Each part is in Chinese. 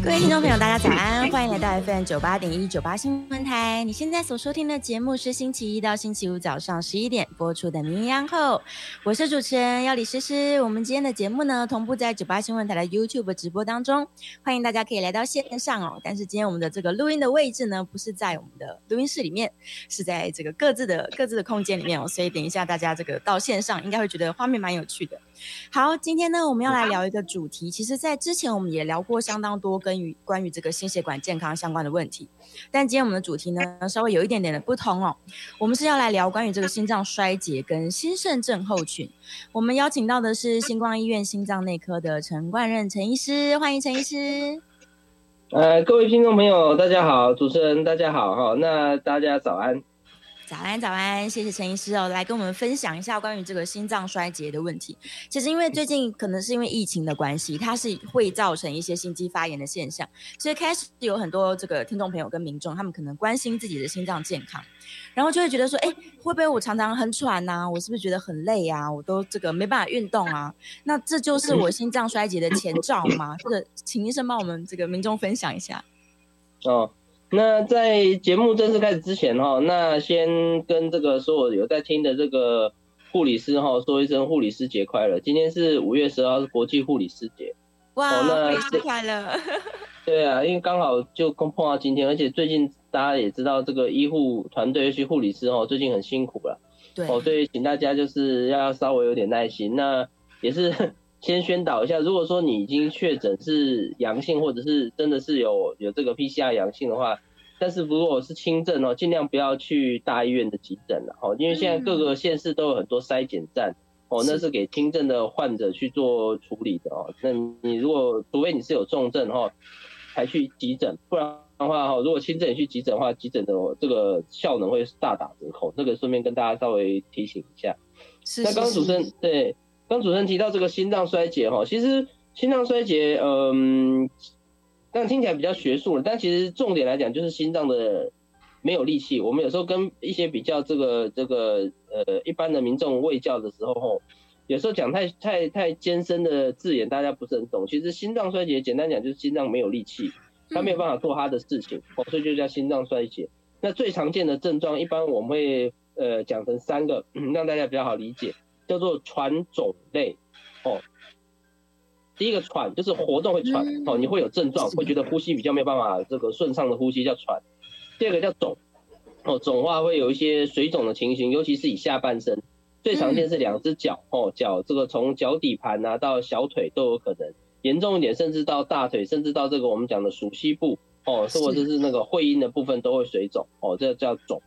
各位听众朋友，大家早安，欢迎来到 FM 九八点一九八新闻台。你现在所收听的节目是星期一到星期五早上十一点播出的《名扬后》，我是主持人要李诗诗。我们今天的节目呢，同步在九八新闻台的 YouTube 直播当中，欢迎大家可以来到线上哦。但是今天我们的这个录音的位置呢，不是在我们的录音室里面，是在这个各自的各自的空间里面哦。所以等一下大家这个到线上，应该会觉得画面蛮有趣的。好，今天呢，我们要来聊一个主题。其实，在之前我们也聊过相当多跟关于这个心血管健康相关的问题，但今天我们的主题呢，稍微有一点点的不同哦。我们是要来聊关于这个心脏衰竭跟心肾症候群。我们邀请到的是星光医院心脏内科的陈冠任陈医师，欢迎陈医师。呃，各位听众朋友，大家好，主持人大家好哈，那大家早安。早安，早安，谢谢陈医师哦，来跟我们分享一下关于这个心脏衰竭的问题。其实因为最近可能是因为疫情的关系，它是会造成一些心肌发炎的现象，所以开始有很多这个听众朋友跟民众，他们可能关心自己的心脏健康，然后就会觉得说，哎，会不会我常常很喘呐？我是不是觉得很累啊？我都这个没办法运动啊？那这就是我心脏衰竭的前兆吗？这个，请医生帮我们这个民众分享一下。哦。那在节目正式开始之前哈，那先跟这个所有有在听的这个护理师哈说一声护理师节快乐。今天是五月十号，是国际护理师节。哇，护理师快乐。对啊，因为刚好就碰碰到今天，而且最近大家也知道这个医护团队，尤其护理师哦，最近很辛苦了。对。哦，所以请大家就是要稍微有点耐心。那也是。先宣导一下，如果说你已经确诊是阳性，或者是真的是有有这个 PCR 阳性的话，但是如果是轻症哦，尽量不要去大医院的急诊了哦，因为现在各个县市都有很多筛检站哦，那是给轻症的患者去做处理的哦。那你如果除非你是有重症哦，才去急诊，不然的话哦，如果轻症也去急诊的话，急诊的这个效能会大打折扣。这个顺便跟大家稍微提醒一下。是，是，是。那刚刚主持人对。刚主持人提到这个心脏衰竭哈，其实心脏衰竭，嗯，但听起来比较学术了，但其实重点来讲就是心脏的没有力气。我们有时候跟一些比较这个这个呃一般的民众卫教的时候吼，有时候讲太太太艰深的字眼，大家不是很懂。其实心脏衰竭简单讲就是心脏没有力气，它没有办法做它的事情，哦，所以就叫心脏衰竭。那最常见的症状，一般我们会呃讲成三个，让大家比较好理解。叫做喘肿累哦，第一个喘就是活动会喘哦，你会有症状，会觉得呼吸比较没有办法这个顺畅的呼吸叫喘。第二个叫肿哦，肿话会有一些水肿的情形，尤其是以下半身，最常见是两只脚哦，脚这个从脚底盘啊到小腿都有可能，严重一点甚至到大腿，甚至到这个我们讲的熟悉部哦，或者是那个会阴的部分都会水肿哦，这个叫肿。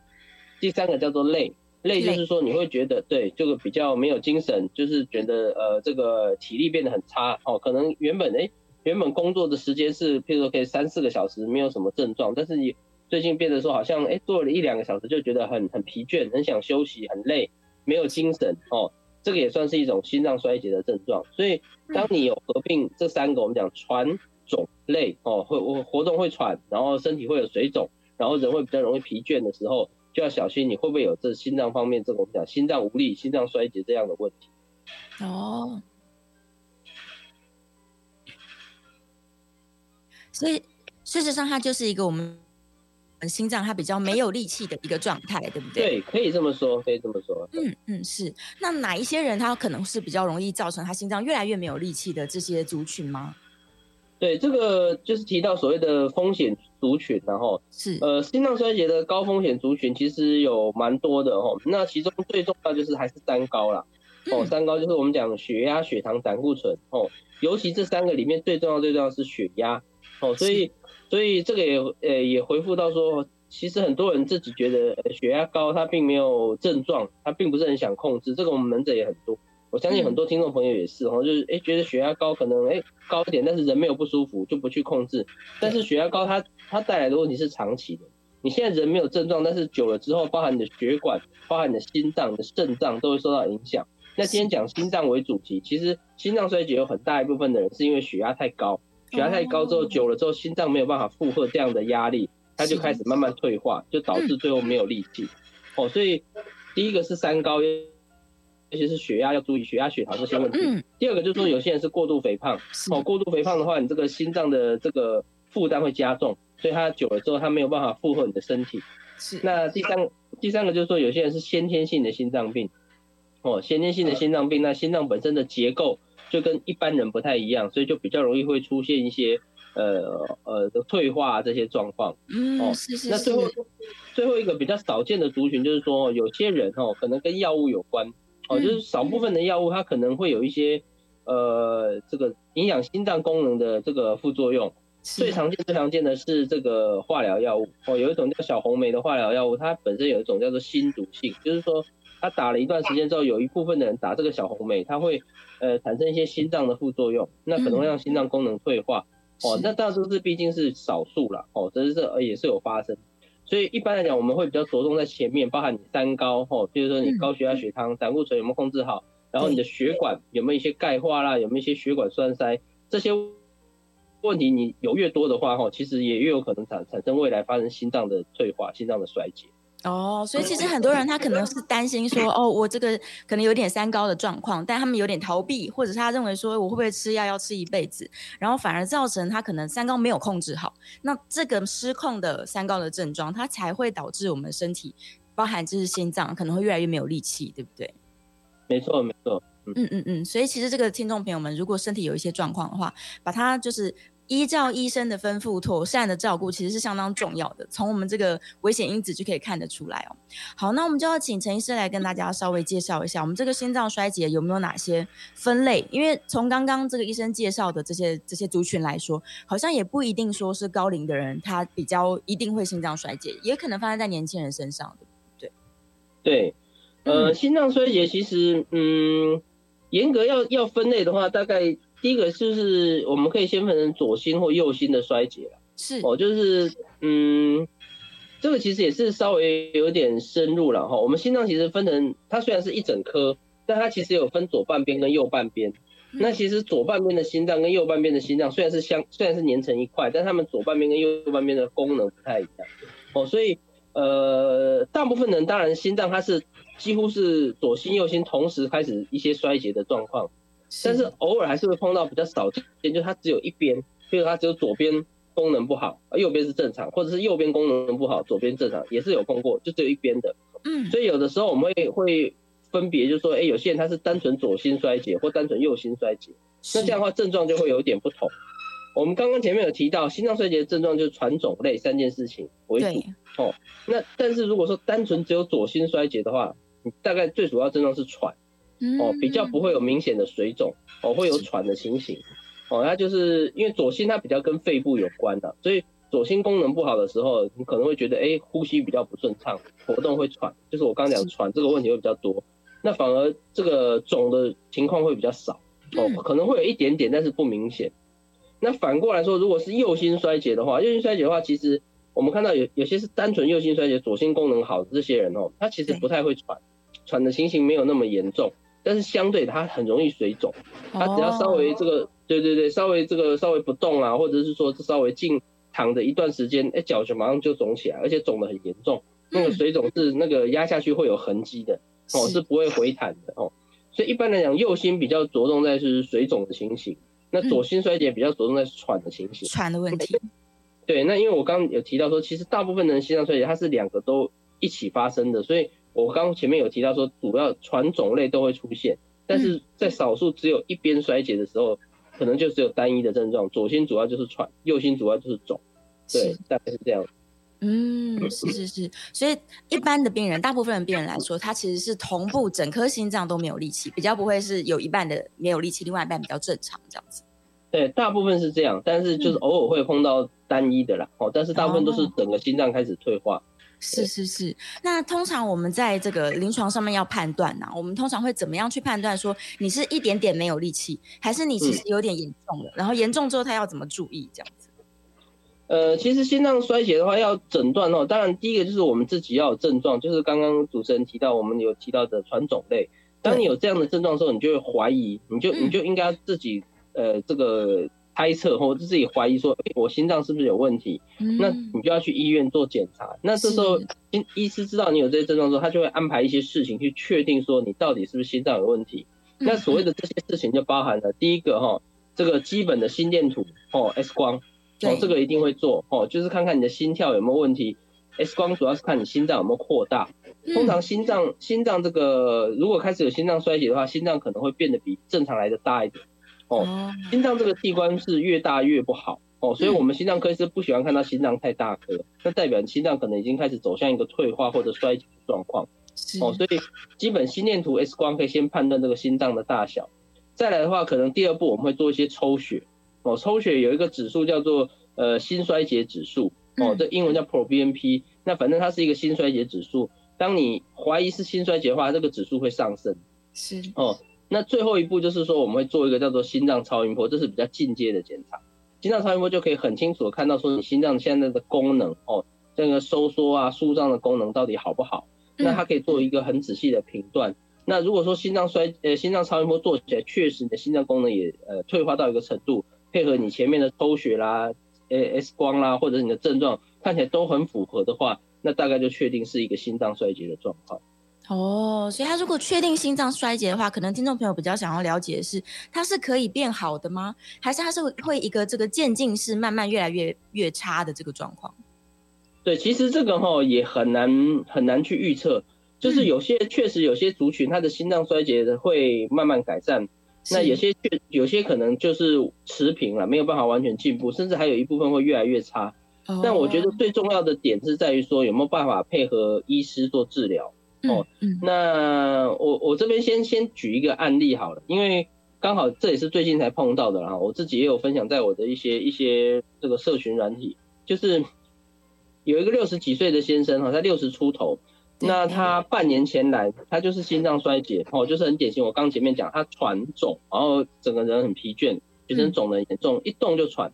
第三个叫做累。累就是说你会觉得对这个比较没有精神，就是觉得呃这个体力变得很差哦，可能原本哎原本工作的时间是譬如说可以三四个小时没有什么症状，但是你最近变得说好像哎做了一两个小时就觉得很很疲倦，很想休息，很累，没有精神哦，这个也算是一种心脏衰竭的症状。所以当你有合并这三个，我们讲喘肿累哦，会我活动会喘，然后身体会有水肿，然后人会比较容易疲倦的时候。就要小心，你会不会有这心脏方面这种讲心脏无力、心脏衰竭这样的问题？哦，所以事实上，它就是一个我们心脏它比较没有力气的一个状态，对不对？对，可以这么说，可以这么说。嗯嗯，是。那哪一些人他可能是比较容易造成他心脏越来越没有力气的这些族群吗？对，这个就是提到所谓的风险族群，然后是。呃心脏衰竭的高风险族群其实有蛮多的哦。那其中最重要就是还是三高啦，哦，三高就是我们讲血压、血糖、胆固醇哦，尤其这三个里面最重要最重要是血压哦，所以所以这个也呃也回复到说，其实很多人自己觉得血压高，他并没有症状，他并不是很想控制，这个我们门诊也很多。我相信很多听众朋友也是哦，就是哎觉得血压高可能哎高一点，但是人没有不舒服就不去控制。但是血压高它它带来的问题是长期的。你现在人没有症状，但是久了之后，包含你的血管、包含你的心脏、你的肾脏都会受到影响。那今天讲心脏为主题，其实心脏衰竭有很大一部分的人是因为血压太高血压太高之后，久了之后，心脏没有办法负荷这样的压力，它就开始慢慢退化，就导致最后没有力气。哦，所以第一个是三高，尤其是血压要注意，血压、血糖这些问题。第二个就是说，有些人是过度肥胖，哦，过度肥胖的话，你这个心脏的这个负担会加重，所以它久了之后，它没有办法负荷你的身体。是。那第三，第三个就是说，有些人是先天性的心脏病，哦，先天性的心脏病，那心脏本身的结构就跟一般人不太一样，所以就比较容易会出现一些。呃呃的退化这些状况，嗯，哦，是是是。那最后最后一个比较少见的族群就是说，有些人哦，可能跟药物有关，哦，就是少部分的药物它可能会有一些呃这个影响心脏功能的这个副作用。最常见最常见的是这个化疗药物，哦，有一种叫小红梅的化疗药物，它本身有一种叫做心毒性，就是说它打了一段时间之后，有一部分的人打这个小红梅，它会呃产生一些心脏的副作用，那可能会让心脏功能退化。哦，那大都是毕竟是少数了，哦，这是这也是有发生，所以一般来讲，我们会比较着重在前面，包含你三高，吼，比如说你高血压、血糖、胆固醇有没有控制好，然后你的血管有没有一些钙化啦，有没有一些血管栓塞，这些问题你有越多的话，吼，其实也越有可能产产生未来发生心脏的退化、心脏的衰竭。哦，所以其实很多人他可能是担心说，哦，我这个可能有点三高的状况，但他们有点逃避，或者是他认为说，我会不会吃药要吃一辈子，然后反而造成他可能三高没有控制好，那这个失控的三高的症状，它才会导致我们身体，包含就是心脏可能会越来越没有力气，对不对？没错，没错。嗯嗯嗯嗯，所以其实这个听众朋友们，如果身体有一些状况的话，把它就是。依照医生的吩咐，妥善的照顾其实是相当重要的。从我们这个危险因子就可以看得出来哦。好，那我们就要请陈医师来跟大家稍微介绍一下，我们这个心脏衰竭有没有哪些分类？因为从刚刚这个医生介绍的这些这些族群来说，好像也不一定说是高龄的人他比较一定会心脏衰竭，也可能发生在年轻人身上的。对，对，呃，心脏衰竭其实，嗯，严格要要分类的话，大概。第一个就是我们可以先分成左心或右心的衰竭了，是哦，就是嗯，这个其实也是稍微有点深入了哈。我们心脏其实分成，它虽然是一整颗，但它其实有分左半边跟右半边。嗯、那其实左半边的心脏跟右半边的心脏虽然是相，虽然是连成一块，但它们左半边跟右半边的功能不太一样哦。所以呃，大部分人当然心脏它是几乎是左心右心同时开始一些衰竭的状况。但是偶尔还是会碰到比较少见，就它只有一边，比如它只有左边功能不好，右边是正常，或者是右边功能不好，左边正常，也是有碰过，就只有一边的。嗯，所以有的时候我们会会分别，就是说，哎，有些人他是单纯左心衰竭，或单纯右心衰竭，那这样的话症状就会有一点不同。我们刚刚前面有提到，心脏衰竭的症状就是喘肿类三件事情为主。哦，那但是如果说单纯只有左心衰竭的话，你大概最主要症状是喘。哦，比较不会有明显的水肿，哦，会有喘的情形，哦，那就是因为左心它比较跟肺部有关的，所以左心功能不好的时候，你可能会觉得，哎，呼吸比较不顺畅，活动会喘，就是我刚刚讲喘这个问题会比较多，那反而这个肿的情况会比较少，哦，可能会有一点点，但是不明显。那反过来说，如果是右心衰竭的话，右心衰竭的话，其实我们看到有有些是单纯右心衰竭，左心功能好的这些人哦，他其实不太会喘，喘的情形没有那么严重。但是相对它很容易水肿，它只要稍微这个，oh. 对对对，稍微这个稍微不动啊，或者是说稍微静躺着一段时间，哎，脚就马上就肿起来，而且肿得很严重。那个水肿是那个压下去会有痕迹的，哦，是不会回弹的哦。所以一般来讲，右心比较着重在是水肿的情形，那左心衰竭比较着重在喘的情形。喘的问题。对，那因为我刚刚有提到说，其实大部分的人心脏衰竭它是两个都一起发生的，所以。我刚前面有提到说，主要传种类都会出现，但是在少数只有一边衰竭的时候，可能就只有单一的症状，左心主要就是喘，右心主要就是肿，对，大概是这样。嗯，是是是，所以一般的病人，大部分的病人来说，他其实是同步整颗心脏都没有力气，比较不会是有一半的没有力气，另外一半比较正常这样子。对，大部分是这样，但是就是偶尔会碰到单一的啦，哦，但是大部分都是整个心脏开始退化。是是是，那通常我们在这个临床上面要判断呢、啊，我们通常会怎么样去判断说你是一点点没有力气，还是你其实有点严重了？嗯、然后严重之后他要怎么注意这样子？呃，其实心脏衰竭的话要诊断哦，当然第一个就是我们自己要有症状，就是刚刚主持人提到我们有提到的传种类，当你有这样的症状的时候，你就会怀疑，你就你就应该自己呃这个猜测或者自己怀疑说，哎，我心脏是不是有问题？嗯、那你就要去医院做检查。那这时候，医医师知道你有这些症状之后，他就会安排一些事情去确定说你到底是不是心脏有问题。嗯、那所谓的这些事情就包含了第一个哈，这个基本的心电图哦，X 光哦，这个一定会做哦，就是看看你的心跳有没有问题。X 光主要是看你心脏有没有扩大。通常心脏心脏这个如果开始有心脏衰竭的话，心脏可能会变得比正常来的大一点。哦，心脏这个器官是越大越不好哦，所以我们心脏科医师不喜欢看到心脏太大颗，那代表你心脏可能已经开始走向一个退化或者衰竭的状况。哦，所以基本心电图 X 光可以先判断这个心脏的大小。再来的话，可能第二步我们会做一些抽血。哦，抽血有一个指数叫做呃心衰竭指数。哦，这英文叫 proBNP。那反正它是一个心衰竭指数。当你怀疑是心衰竭的话，这个指数会上升。是。哦。那最后一步就是说，我们会做一个叫做心脏超音波，这是比较进阶的检查。心脏超音波就可以很清楚的看到说你心脏现在的功能哦，这个收缩啊、舒张的功能到底好不好？那它可以做一个很仔细的评断。那如果说心脏衰呃心脏超音波做起来确实你的心脏功能也呃退化到一个程度，配合你前面的抽血啦、呃 X 光啦，或者你的症状看起来都很符合的话，那大概就确定是一个心脏衰竭的状况。哦，所以他如果确定心脏衰竭的话，可能听众朋友比较想要了解的是，它是可以变好的吗？还是它是会一个这个渐进式慢慢越来越越差的这个状况？对，其实这个哈也很难很难去预测，就是有些确实有些族群他的心脏衰竭的会慢慢改善，那有些确有些可能就是持平了，没有办法完全进步，甚至还有一部分会越来越差。哦。但我觉得最重要的点是在于说有没有办法配合医师做治疗。哦，那我我这边先先举一个案例好了，因为刚好这也是最近才碰到的啦，我自己也有分享在我的一些一些这个社群软体，就是有一个六十几岁的先生哈，他六十出头，那他半年前来，他就是心脏衰竭哦，就是很典型，我刚前面讲他喘肿，然后整个人很疲倦，全身肿得很严重，一动就喘，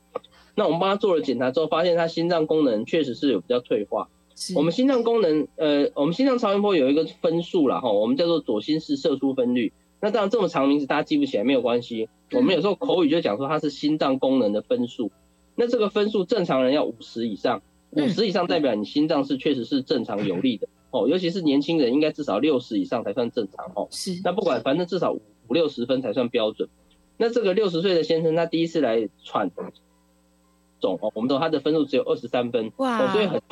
那我们帮他做了检查之后，发现他心脏功能确实是有比较退化。我们心脏功能，呃，我们心脏超音波有一个分数了，哈，我们叫做左心室射出分率。那当然这么长名字大家记不起来没有关系，我们有时候口语就讲说它是心脏功能的分数。那这个分数正常人要五十以上，五十以上代表你心脏是确实是正常有力的哦，尤其是年轻人应该至少六十以上才算正常哦。是。那不管反正至少五六十分才算标准。那这个六十岁的先生他第一次来喘总哦，我们说他的分数只有二十三分，哇，所以很。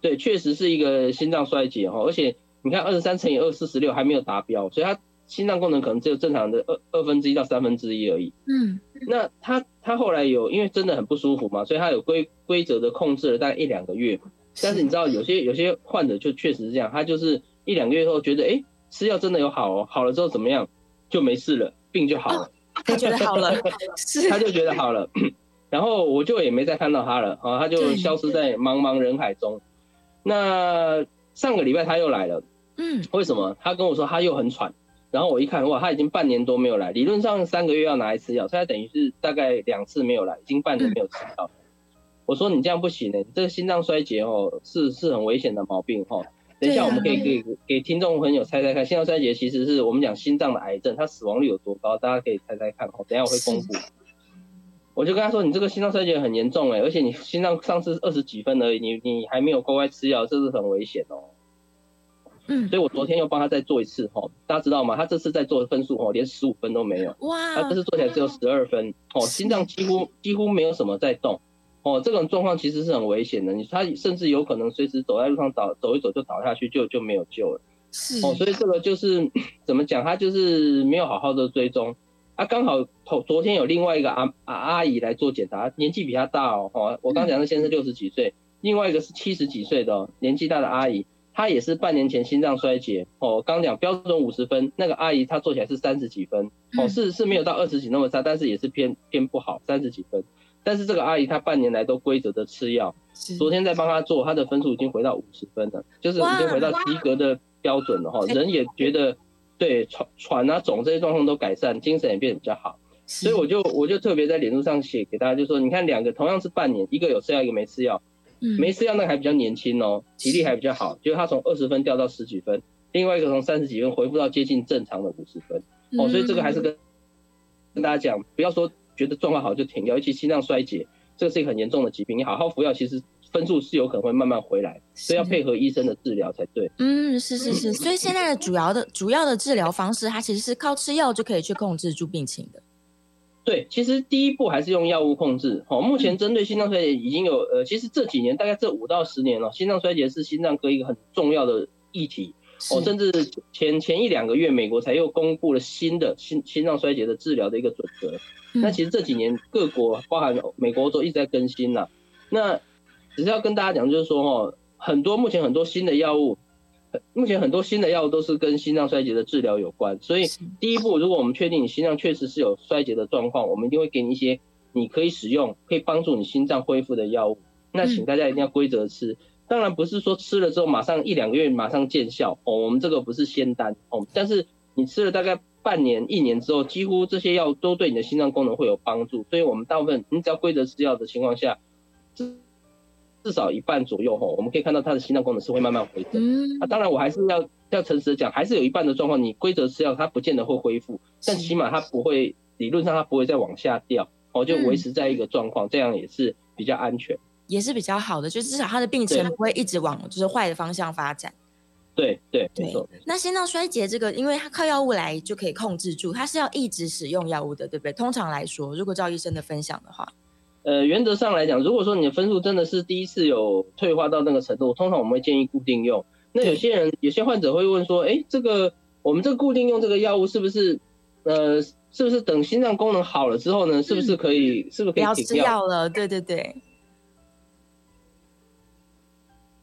对，确实是一个心脏衰竭哈，而且你看二十三乘以二四十六还没有达标，所以他心脏功能可能只有正常的二二分之一到三分之一而已。嗯，那他他后来有因为真的很不舒服嘛，所以他有规规则的控制了大概一两个月。但是你知道有些有些患者就确实是这样，他就是一两个月后觉得哎吃药真的有好哦，好了之后怎么样就没事了，病就好了，哦、他觉得好了，他就觉得好了，然后我就也没再看到他了啊，他就消失在茫茫人海中。那上个礼拜他又来了，嗯，为什么？他跟我说他又很喘，然后我一看，哇，他已经半年多没有来，理论上三个月要拿一次药，所以他等于是大概两次没有来，已经半年没有吃药。我说你这样不行呢，你这个心脏衰竭哦，是是很危险的毛病哦。等一下我们可以给给听众朋友猜猜看，心脏衰竭其实是我们讲心脏的癌症，它死亡率有多高？大家可以猜猜看哦。等一下我会公布。我就跟他说，你这个心脏衰竭很严重哎，而且你心脏上次二十几分而已，你你还没有乖乖吃药，这是很危险哦。嗯，所以我昨天又帮他再做一次哦，大家知道吗？他这次在做的分数哦，连十五分都没有。哇！他这次做起来只有十二分哦，心脏几乎几乎没有什么在动哦，这种状况其实是很危险的，你他甚至有可能随时走在路上倒走一走就倒下去，就就没有救了。是哦，所以这个就是 怎么讲，他就是没有好好的追踪。他、啊、刚好昨昨天有另外一个阿阿阿姨来做检查，年纪比他大哦，哦我刚讲的先生六十几岁，另外一个是七十几岁的、哦、年纪大的阿姨，她也是半年前心脏衰竭哦，我刚讲标准五十分，那个阿姨她做起来是三十几分哦，是是没有到二十几那么差，但是也是偏偏不好，三十几分，但是这个阿姨她半年来都规则的吃药，昨天在帮她做，她的分数已经回到五十分了，就是已经回到及格的标准了哈，人也觉得。对，喘喘啊肿这些状况都改善，精神也变得比较好，所以我就我就特别在脸书上写给大家，就说你看两个同样是半年，一个有吃药，一个没吃药，嗯，没吃药那个还比较年轻哦，体力还比较好，就是他从二十分掉到十几分，另外一个从三十几分恢复到接近正常的五十分，哦，所以这个还是跟跟大家讲，不要说觉得状况好就停掉，尤其心脏衰竭，这个是一个很严重的疾病，你好好服药，其实分数是有可能会慢慢回来，所以要配合医生的治疗才对。嗯，是是是，所以现在的主要的主要的治疗方式，它其实是靠吃药就可以去控制住病情的。对，其实第一步还是用药物控制。哦，目前针对心脏衰竭已经有呃，其实这几年大概这五到十年了，心脏衰竭是心脏科一个很重要的议题。哦，甚至前前一两个月，美国才又公布了新的心心脏衰竭的治疗的一个准则。那其实这几年各国，包含美国都一直在更新了。那只是要跟大家讲，就是说哦，很多目前很多新的药物，目前很多新的药物都是跟心脏衰竭的治疗有关。所以第一步，如果我们确定你心脏确实是有衰竭的状况，我们一定会给你一些你可以使用、可以帮助你心脏恢复的药物。那请大家一定要规则吃。当然不是说吃了之后马上一两个月马上见效哦，我们这个不是仙丹哦，但是你吃了大概半年一年之后，几乎这些药都对你的心脏功能会有帮助，所以我们大部分你只要规则吃药的情况下，至至少一半左右吼，我们可以看到他的心脏功能是会慢慢回升。嗯，啊，当然我还是要要诚实的讲，还是有一半的状况你规则吃药它不见得会恢复，但起码它不会理论上它不会再往下掉哦，就维持在一个状况，这样也是比较安全。也是比较好的，就至少他的病程不会一直往就是坏的方向发展。对对对。那心脏衰竭这个，因为它靠药物来就可以控制住，它是要一直使用药物的，对不对？通常来说，如果照医生的分享的话，呃，原则上来讲，如果说你的分数真的是第一次有退化到那个程度，通常我们会建议固定用。那有些人有些患者会问说，哎，这个我们这个固定用这个药物是不是呃，是不是等心脏功能好了之后呢，是不是可以，嗯、是不是可以停药？不要吃药了？对对对。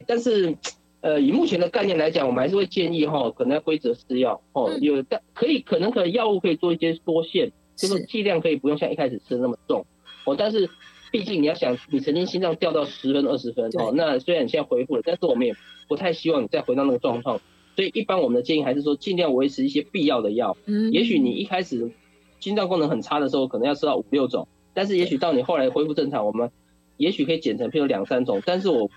但是，呃，以目前的概念来讲，我们还是会建议哈，可能要规则吃药哦。有但可以，可能可能药物可以做一些缩限，就是剂量可以不用像一开始吃的那么重哦。但是，毕竟你要想，你曾经心脏掉到十分、二十分哦，那虽然你现在恢复了，但是我们也不太希望你再回到那个状况。所以，一般我们的建议还是说，尽量维持一些必要的药。嗯。也许你一开始心脏功能很差的时候，可能要吃到五六种，但是也许到你后来恢复正常，我们也许可以减成譬如两三种。但是我。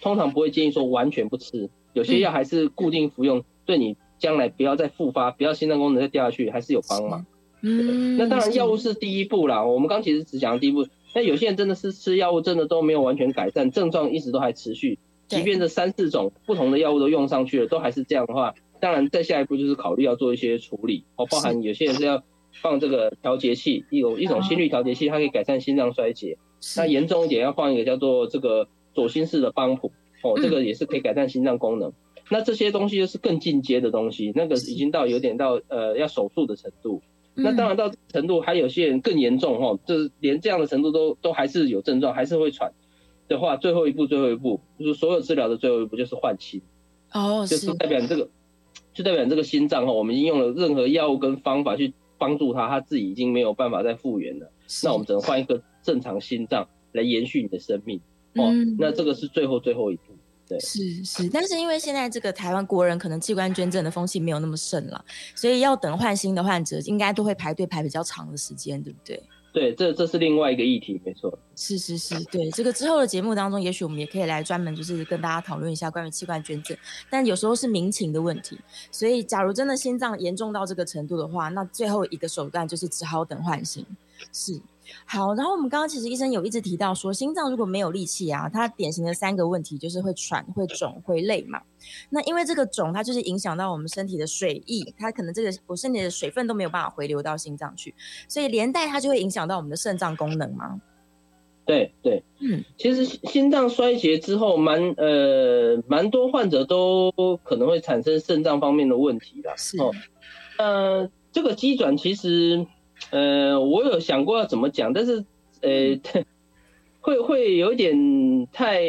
通常不会建议说完全不吃，有些药还是固定服用，嗯、对你将来不要再复发，不要心脏功能再掉下去，还是有帮忙。嗯，那当然药物是第一步啦。我们刚其实只讲了第一步，但有些人真的是吃药物真的都没有完全改善，症状一直都还持续，即便这三四种不同的药物都用上去了，都还是这样的话，当然再下一步就是考虑要做一些处理哦，包含有些人是要放这个调节器，一种一种心率调节器，它可以改善心脏衰竭。那严重一点要放一个叫做这个。左心室的帮浦哦，这个也是可以改善心脏功能。嗯、那这些东西就是更进阶的东西，那个已经到有点到呃要手术的程度。嗯、那当然到程度还有些人更严重哦，就是连这样的程度都都还是有症状，还是会喘的话，最后一步最后一步就是所有治疗的最后一步就是换心哦，就是代表你这个就代表你这个心脏哈，我们已经用了任何药物跟方法去帮助他，他自己已经没有办法再复原了。那我们只能换一个正常心脏来延续你的生命。哦，那这个是最后最后一步，对，是是，但是因为现在这个台湾国人可能器官捐赠的风气没有那么盛了，所以要等换新的患者应该都会排队排比较长的时间，对不对？对，这这是另外一个议题，没错。是是是，对，这个之后的节目当中，也许我们也可以来专门就是跟大家讨论一下关于器官捐赠，但有时候是民情的问题，所以假如真的心脏严重到这个程度的话，那最后一个手段就是只好等换心，是。好，然后我们刚刚其实医生有一直提到说，心脏如果没有力气啊，它典型的三个问题就是会喘、会肿、会累嘛。那因为这个肿，它就是影响到我们身体的水液，它可能这个我身体的水分都没有办法回流到心脏去，所以连带它就会影响到我们的肾脏功能嘛。对对，嗯，其实心脏衰竭之后蛮，呃蛮多患者都可能会产生肾脏方面的问题啦。是哦，呃，这个机转其实。呃，我有想过要怎么讲，但是呃，会会有点太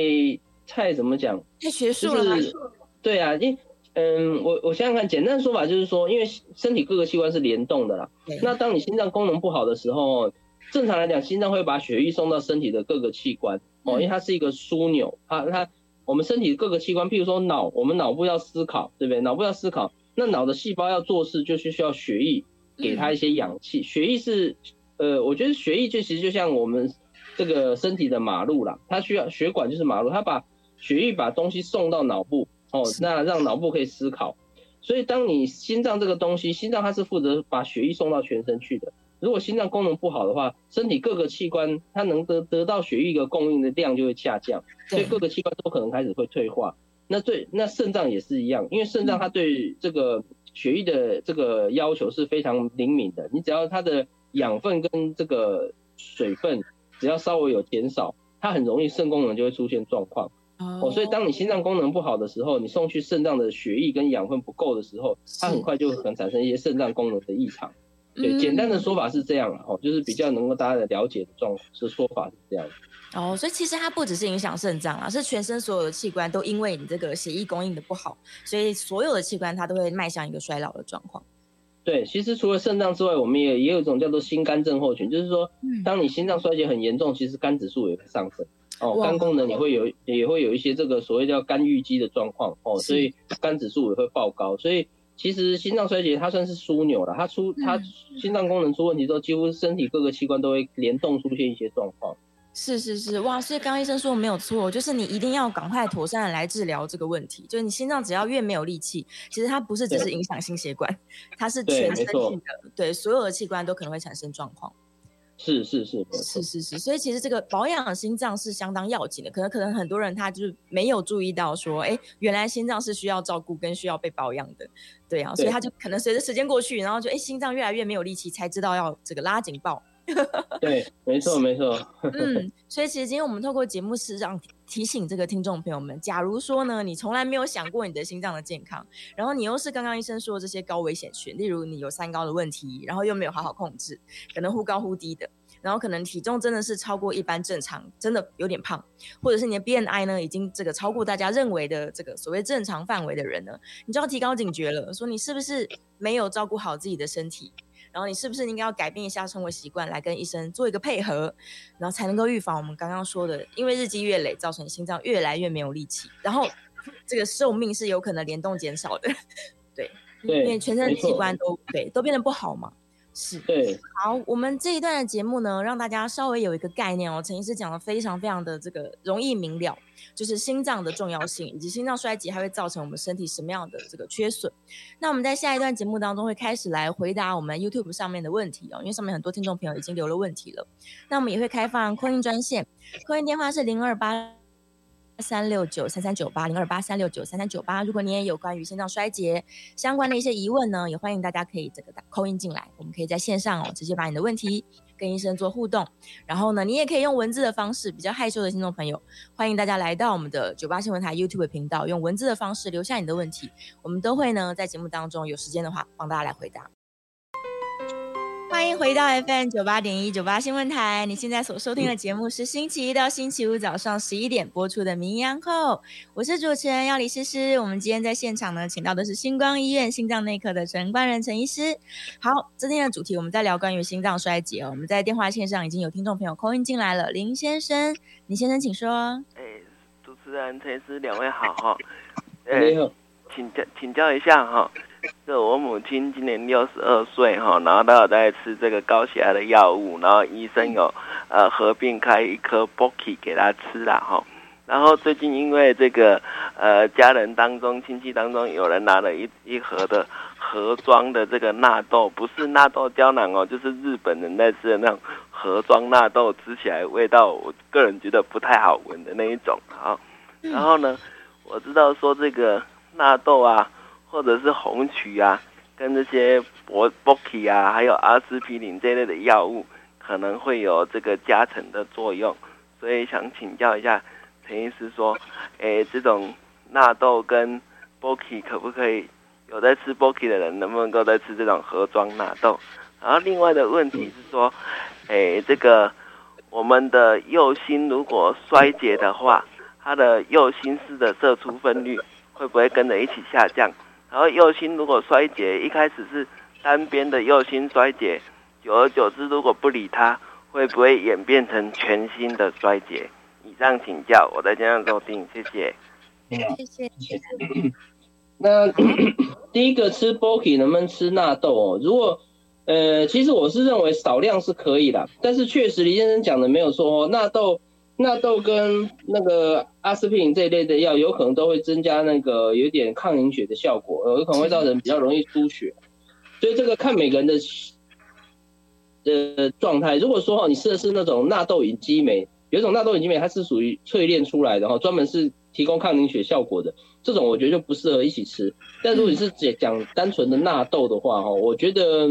太怎么讲？太学术了。就是，对啊，因嗯、呃，我我想想看，简单的说法就是说，因为身体各个器官是联动的啦。那当你心脏功能不好的时候，正常来讲，心脏会把血液送到身体的各个器官哦，因为它是一个枢纽。它它我们身体各个器官，譬如说脑，我们脑部要思考，对不对？脑部要思考，那脑的细胞要做事，就是需要血液。给他一些氧气，血液是，呃，我觉得血液就其实就像我们这个身体的马路啦，它需要血管就是马路，它把血液把东西送到脑部，哦，那让脑部可以思考。所以当你心脏这个东西，心脏它是负责把血液送到全身去的，如果心脏功能不好的话，身体各个器官它能得得到血液的供应的量就会下降，所以各个器官都可能开始会退化。那对，那肾脏也是一样，因为肾脏它对这个血液的这个要求是非常灵敏的，你只要它的养分跟这个水分只要稍微有减少，它很容易肾功能就会出现状况。哦，所以当你心脏功能不好的时候，你送去肾脏的血液跟养分不够的时候，它很快就可能产生一些肾脏功能的异常。对，简单的说法是这样了哦，就是比较能够大家的了解的状是说法是这样。哦，所以其实它不只是影响肾脏啊，是全身所有的器官都因为你这个血液供应的不好，所以所有的器官它都会迈向一个衰老的状况。对，其实除了肾脏之外，我们也也有一种叫做心肝症候群，就是说，当你心脏衰竭很严重，其实肝指数也会上升哦，肝功能也会有也会有一些这个所谓叫肝郁积的状况哦，所以肝指数也会爆高，所以。其实心脏衰竭它算是枢纽了，它出它心脏功能出问题之后，几乎身体各个器官都会联动出现一些状况。是是是，哇！所以刚刚医生说的没有错，就是你一定要赶快妥善的来治疗这个问题。就是你心脏只要越没有力气，其实它不是只是影响心血管，它是全身性的，对，对所有的器官都可能会产生状况。是是是是是是，所以其实这个保养心脏是相当要紧的。可能可能很多人他就是没有注意到说，哎，原来心脏是需要照顾跟需要被保养的，对啊，所以他就可能随着时间过去，然后就哎心脏越来越没有力气，才知道要这个拉警报。对，没错没错。嗯，所以其实今天我们透过节目是让提醒这个听众朋友们，假如说呢，你从来没有想过你的心脏的健康，然后你又是刚刚医生说的这些高危险群，例如你有三高的问题，然后又没有好好控制，可能忽高忽低的，然后可能体重真的是超过一般正常，真的有点胖，或者是你的 BMI 呢已经这个超过大家认为的这个所谓正常范围的人呢，你就要提高警觉了，说你是不是没有照顾好自己的身体？然后你是不是应该要改变一下生活习惯，来跟医生做一个配合，然后才能够预防我们刚刚说的，因为日积月累造成心脏越来越没有力气，然后这个寿命是有可能联动减少的，对，对，因为全身的器官都对都变得不好嘛。是，对，好，我们这一段的节目呢，让大家稍微有一个概念哦。陈医师讲的非常非常的这个容易明了，就是心脏的重要性，以及心脏衰竭还会造成我们身体什么样的这个缺损。那我们在下一段节目当中会开始来回答我们 YouTube 上面的问题哦，因为上面很多听众朋友已经留了问题了。那我们也会开放 call in 专线，call in 电话是零二八。三六九三三九八零二八三六九三三九八，如果你也有关于心脏衰竭相关的一些疑问呢，也欢迎大家可以这个打 call in 进来，我们可以在线上哦直接把你的问题跟医生做互动。然后呢，你也可以用文字的方式，比较害羞的听众朋友，欢迎大家来到我们的九八新闻台 YouTube 频道，用文字的方式留下你的问题，我们都会呢在节目当中有时间的话帮大家来回答。欢迎回到 FM 九八点一九八新闻台。你现在所收听的节目是星期一到星期五早上十一点播出的《名医央后》，我是主持人要李诗诗。我们今天在现场呢，请到的是星光医院心脏内科的陈冠仁陈医师。好，今天的主题我们在聊关于心脏衰竭哦。我们在电话线上已经有听众朋友 call in 进来了，林先生，林先生请说。哎，主持人陈医师两位好哈。哎，请教请教一下哈。这我母亲今年六十二岁哈，然后她有在吃这个高血压的药物，然后医生有呃合并开一颗 Boki 给她吃了哈，然后最近因为这个呃家人当中亲戚当中有人拿了一一盒的盒装的这个纳豆，不是纳豆胶囊哦，就是日本人在吃的那种盒装纳豆，吃起来味道我个人觉得不太好闻的那一种啊，然后呢，我知道说这个纳豆啊。或者是红曲啊，跟这些博博奇啊，还有阿司匹林这类的药物，可能会有这个加成的作用，所以想请教一下陈医师说，诶，这种纳豆跟博奇可不可以有在吃博奇的人，能不能够在吃这种盒装纳豆？然后另外的问题是说，诶，这个我们的右心如果衰竭的话，它的右心室的射出分率会不会跟着一起下降？然后右心如果衰竭，一开始是单边的右心衰竭，久而久之如果不理它，会不会演变成全新的衰竭？以上请教，我在这样收听，谢谢。谢谢。那第一个吃 Boki 能不能吃纳豆哦？如果呃，其实我是认为少量是可以的，但是确实李先生讲的没有错哦，纳豆。纳豆跟那个阿司匹林这一类的药，有可能都会增加那个有点抗凝血的效果，有可能会造成比较容易出血，所以这个看每个人的呃状态。如果说哈，你吃的是那种纳豆隐激酶，有一种纳豆隐激酶，它是属于淬炼出来的哈，专门是提供抗凝血效果的，这种我觉得就不适合一起吃。但如果你是讲单纯的纳豆的话哈，我觉得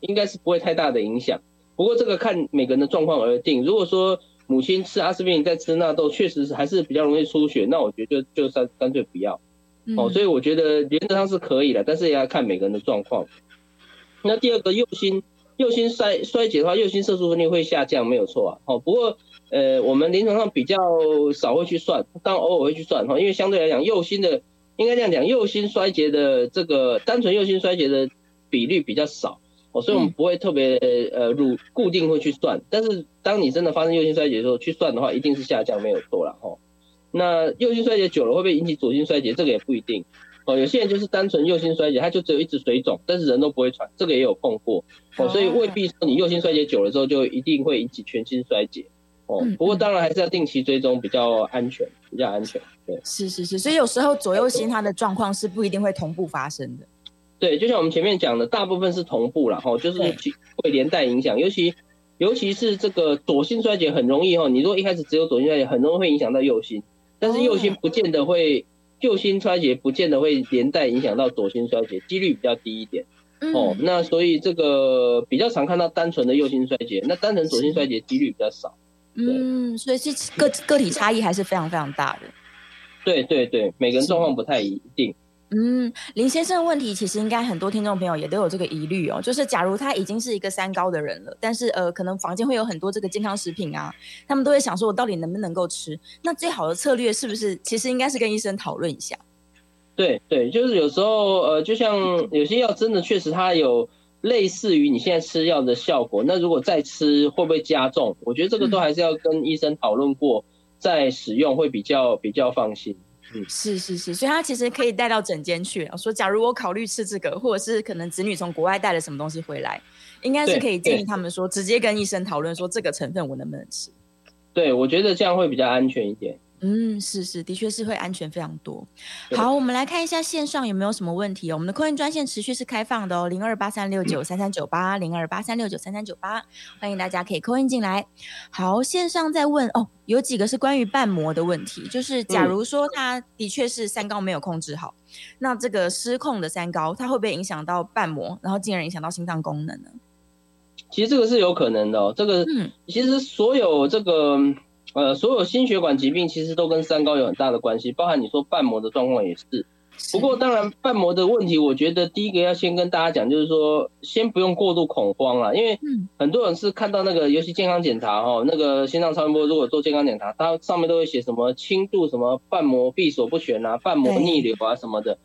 应该是不会太大的影响。不过这个看每个人的状况而定。如果说母亲吃阿司匹林再吃纳豆，确实是还是比较容易出血，那我觉得就就干干脆不要。哦，所以我觉得原则上是可以的，但是也要看每个人的状况。那第二个右心右心衰衰竭的话，右心色素分泌会下降，没有错啊。哦，不过呃，我们临床上比较少会去算，但偶尔会去算哈，因为相对来讲，右心的应该这样讲，右心衰竭的这个单纯右心衰竭的比率比较少哦，所以我们不会特别呃入固定会去算。但是当你真的发生右心衰竭的时候，去算的话，一定是下降，没有错了哈。那右心衰竭久了会不会引起左心衰竭？这个也不一定哦。有些人就是单纯右心衰竭，他就只有一直水肿，但是人都不会喘，这个也有碰过哦。所以未必说你右心衰竭久了之后就一定会引起全心衰竭哦。不过当然还是要定期追踪，比较安全，比较安全。对，是是是，所以有时候左右心它的状况是不一定会同步发生的。对，就像我们前面讲的，大部分是同步了哈，就是会连带影响，尤其尤其是这个左心衰竭很容易哈，你如果一开始只有左心衰竭，很容易会影响到右心。但是右心不见得会，右心衰竭不见得会连带影响到左心衰竭，几率比较低一点。嗯、哦，那所以这个比较常看到单纯的右心衰竭，那单纯左心衰竭几率比较少。嗯，所以是个个体差异还是非常非常大的。对对对，每个人状况不太一定。嗯，林先生的问题其实应该很多听众朋友也都有这个疑虑哦，就是假如他已经是一个三高的人了，但是呃，可能房间会有很多这个健康食品啊，他们都会想说，我到底能不能够吃？那最好的策略是不是其实应该是跟医生讨论一下？对对，就是有时候呃，就像有些药真的确实它有类似于你现在吃药的效果，那如果再吃会不会加重？我觉得这个都还是要跟医生讨论过再使用会比较比较放心。嗯，是是是，所以他其实可以带到整间去。说，假如我考虑吃这个，或者是可能子女从国外带了什么东西回来，应该是可以建议他们说，直接跟医生讨论说这个成分我能不能吃。对，我觉得这样会比较安全一点。嗯，是是，的确是会安全非常多。好，我们来看一下线上有没有什么问题哦。我们的 call in 专线持续是开放的哦，零二八三六九三三九八，零二八三六九三三九八，欢迎大家可以 call in 进来。好，线上在问哦，有几个是关于瓣膜的问题，就是假如说他的确是三高没有控制好，嗯、那这个失控的三高，它会不会影响到瓣膜，然后进而影响到心脏功能呢？其实这个是有可能的哦，这个嗯，其实所有这个。呃，所有心血管疾病其实都跟三高有很大的关系，包含你说瓣膜的状况也是。不过当然瓣膜的问题，我觉得第一个要先跟大家讲，就是说先不用过度恐慌啊，因为很多人是看到那个，尤其健康检查哈，那个心脏超音波如果做健康检查，它上面都会写什么轻度什么瓣膜闭锁不全啊，瓣膜逆流啊什么的。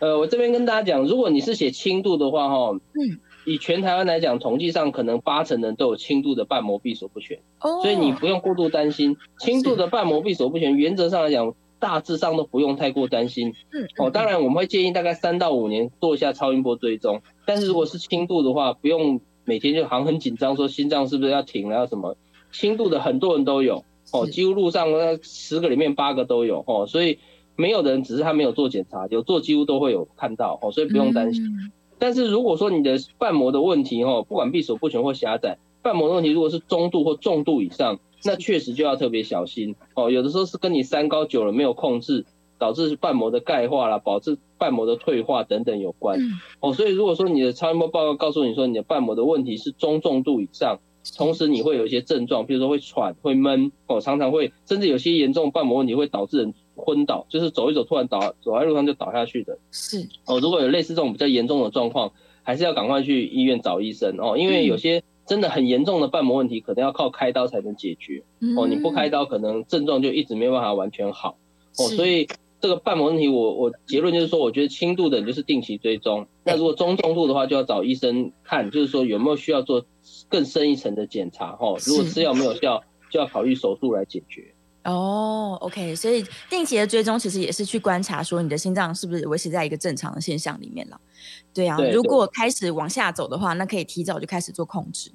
呃，我这边跟大家讲，如果你是写轻度的话哈，嗯。以全台湾来讲，统计上可能八成人都有轻度的瓣膜闭锁不全，oh, 所以你不用过度担心。轻度的瓣膜闭锁不全，原则上来讲，大致上都不用太过担心。嗯，哦，当然我们会建议大概三到五年做一下超音波追踪。但是如果是轻度的话，不用每天就好像很紧张，说心脏是不是要停了要什么？轻度的很多人都有，哦，几乎路上那十个里面八个都有，哦，所以没有的人只是他没有做检查，有做几乎都会有看到，哦，所以不用担心。嗯但是如果说你的瓣膜的问题哦，不管闭锁不全或狭窄，瓣膜的问题如果是中度或重度以上，那确实就要特别小心哦。有的时候是跟你三高久了没有控制，导致瓣膜的钙化啦，导致瓣膜的退化等等有关哦。所以如果说你的超音波报告告诉你说你的瓣膜的问题是中重度以上，同时你会有一些症状，比如说会喘、会闷哦，常常会甚至有些严重瓣膜问题会导致人。昏倒就是走一走，突然倒，走在路上就倒下去的。是哦，如果有类似这种比较严重的状况，还是要赶快去医院找医生哦，因为有些真的很严重的瓣膜问题，可能要靠开刀才能解决。嗯、哦，你不开刀，可能症状就一直没有办法完全好。哦，所以这个瓣膜问题我，我我结论就是说，我觉得轻度的你就是定期追踪，那如果中重度的话，就要找医生看，就是说有没有需要做更深一层的检查。哈、哦，如果吃药没有效，就要考虑手术来解决。哦、oh，OK，所以定期的追踪其实也是去观察说你的心脏是不是维持在一个正常的现象里面了。对啊，对，如果开始往下走的话，那可以提早就开始做控制。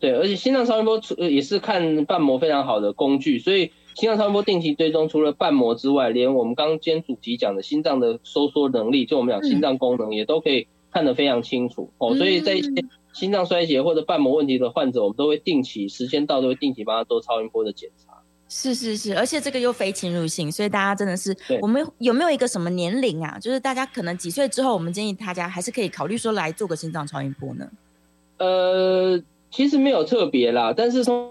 对，而且心脏超音波也是看瓣膜非常好的工具，所以心脏超音波定期追踪，除了瓣膜之外，连我们刚刚今天主题讲的心脏的收缩能力，就我们讲心脏功能也都可以看得非常清楚。哦，所以在一些心脏衰竭或者瓣膜问题的患者，我们都会定期时间到都会定期帮他做超音波的检查。是是是，而且这个又非侵入性，所以大家真的是，我们有没有一个什么年龄啊？就是大家可能几岁之后，我们建议大家还是可以考虑说来做个心脏超音波呢？呃，其实没有特别啦，但是从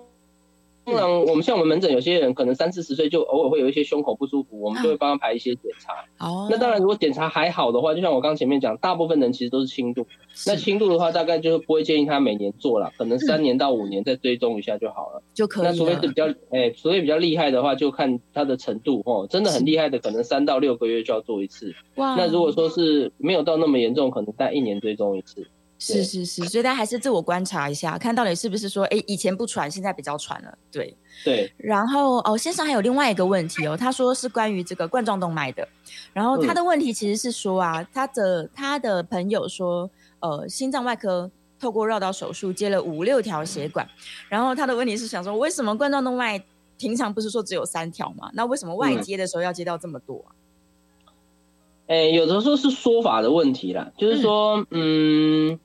通常我们像我们门诊，有些人可能三四十岁就偶尔会有一些胸口不舒服，我们就会帮他排一些检查。哦，那当然，如果检查还好的话，就像我刚前面讲，大部分人其实都是轻度。那轻度的话，大概就是不会建议他每年做了，可能三年到五年再追踪一下就好了，就可以。那除非是比较哎，除非比较厉害的话，就看他的程度哦。真的很厉害的，可能三到六个月就要做一次。哇，那如果说是没有到那么严重，可能在一年追踪一次。是是是，所以大家还是自我观察一下，看到底是不是说，哎，以前不传，现在比较传了，对对。然后哦，先生还有另外一个问题哦，他说是关于这个冠状动脉的，然后他的问题其实是说啊，嗯、他的他的朋友说，呃，心脏外科透过绕道手术接了五六条血管，然后他的问题是想说，为什么冠状动脉平常不是说只有三条嘛？那为什么外接的时候要接到这么多？哎、嗯，有的时候是说法的问题啦，就是说，嗯。嗯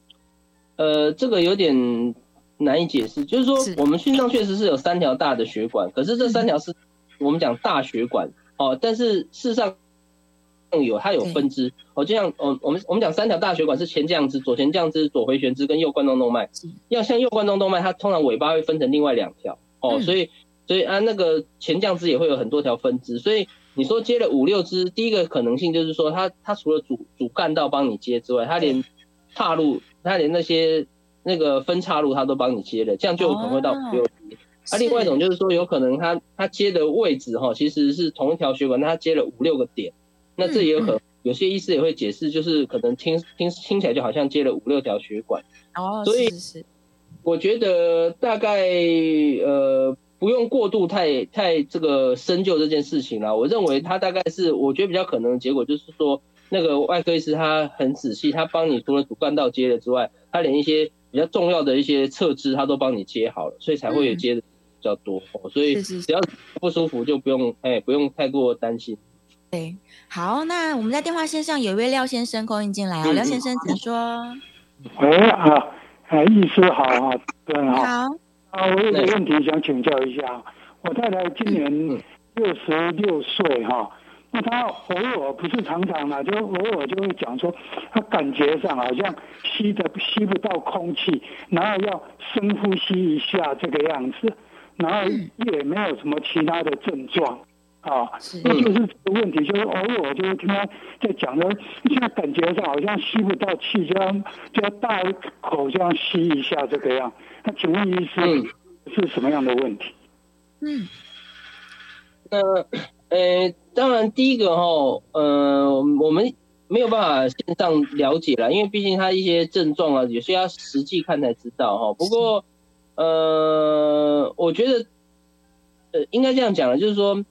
呃，这个有点难以解释，就是说我们心脏确实是有三条大的血管，可是这三条是我们讲大血管哦，但是事实上有它有分支。哦，就像哦我们我们讲三条大血管是前降支、左前降支、左回旋支跟右冠状动脉，要像右冠状动脉，它通常尾巴会分成另外两条哦，所以所以啊那个前降支也会有很多条分支，所以你说接了五六支，第一个可能性就是说它它除了主主干道帮你接之外，它连岔路。他连那些那个分岔路他都帮你接了，这样就有可能会到五六支。啊，另外一种就是说，有可能他他接的位置哈，其实是同一条血管，他接了五六个点，那这也有可能。有些医师也会解释，就是可能听听听起来就好像接了五六条血管。哦，所以我觉得大概呃不用过度太太这个深究这件事情啦。我认为他大概是我觉得比较可能的结果就是说。那个外科医师他很仔细，他帮你除了主干道接了之外，他连一些比较重要的一些侧枝他都帮你接好了，所以才会有接的比较多。嗯、所以只要不舒服就不用哎，不用太过担心。对，好，那我们在电话线上有一位廖先生 call in 进来啊，廖先生请说。喂啊，哎，医师好啊，对好。好啊，我有个问题想请教一下，我太太今年六十六岁哈。那他偶尔不是常常嘛，就偶尔就会讲说，他感觉上好像吸的吸不到空气，然后要深呼吸一下这个样子，然后也没有什么其他的症状，啊，那就是这个问题，就是偶尔就会听他在讲的，现在感觉上好像吸不到气，就要就要大一口这样吸一下这个样。那请问医师是什么样的问题？嗯，呃。呃，当然，第一个哈，呃，我们没有办法线上了解了，因为毕竟他一些症状啊，有些要实际看才知道哈。不过，呃，我觉得，呃，应该这样讲了，就是说，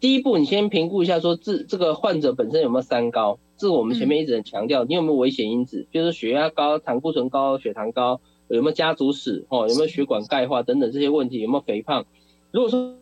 第一步你先评估一下，说这这个患者本身有没有三高，这是我们前面一直很强调，你有没有危险因子，就是血压高、胆固醇高、血糖高，有没有家族史，哦，有没有血管钙化等等这些问题，有没有肥胖，如果说。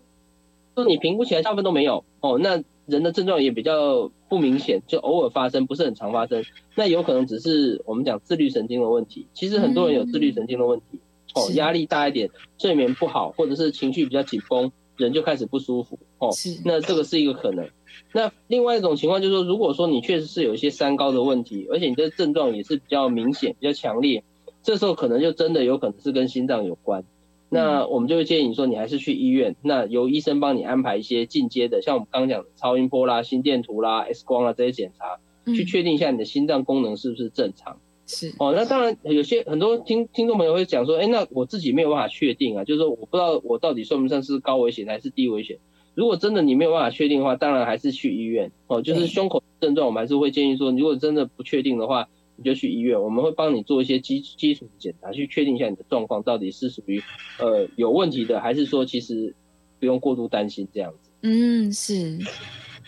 说你评估起来大部分都没有哦，那人的症状也比较不明显，就偶尔发生，不是很常发生。那有可能只是我们讲自律神经的问题。其实很多人有自律神经的问题，嗯、哦，压力大一点，睡眠不好，或者是情绪比较紧绷，人就开始不舒服哦。那这个是一个可能。那另外一种情况就是说，如果说你确实是有一些三高的问题，而且你的症状也是比较明显、比较强烈，这时候可能就真的有可能是跟心脏有关。那我们就会建议你说，你还是去医院，那由医生帮你安排一些进阶的，像我们刚刚讲的超音波啦、心电图啦、X 光啊这些检查，去确定一下你的心脏功能是不是正常。是哦，那当然有些很多听听众朋友会讲说，哎，那我自己没有办法确定啊，就是说我不知道我到底算不算是高危险还是低危险。如果真的你没有办法确定的话，当然还是去医院哦。就是胸口症状，我们还是会建议说，如果真的不确定的话。你就去医院，我们会帮你做一些基基础的检查，去确定一下你的状况到底是属于呃有问题的，还是说其实不用过度担心这样子。嗯，是。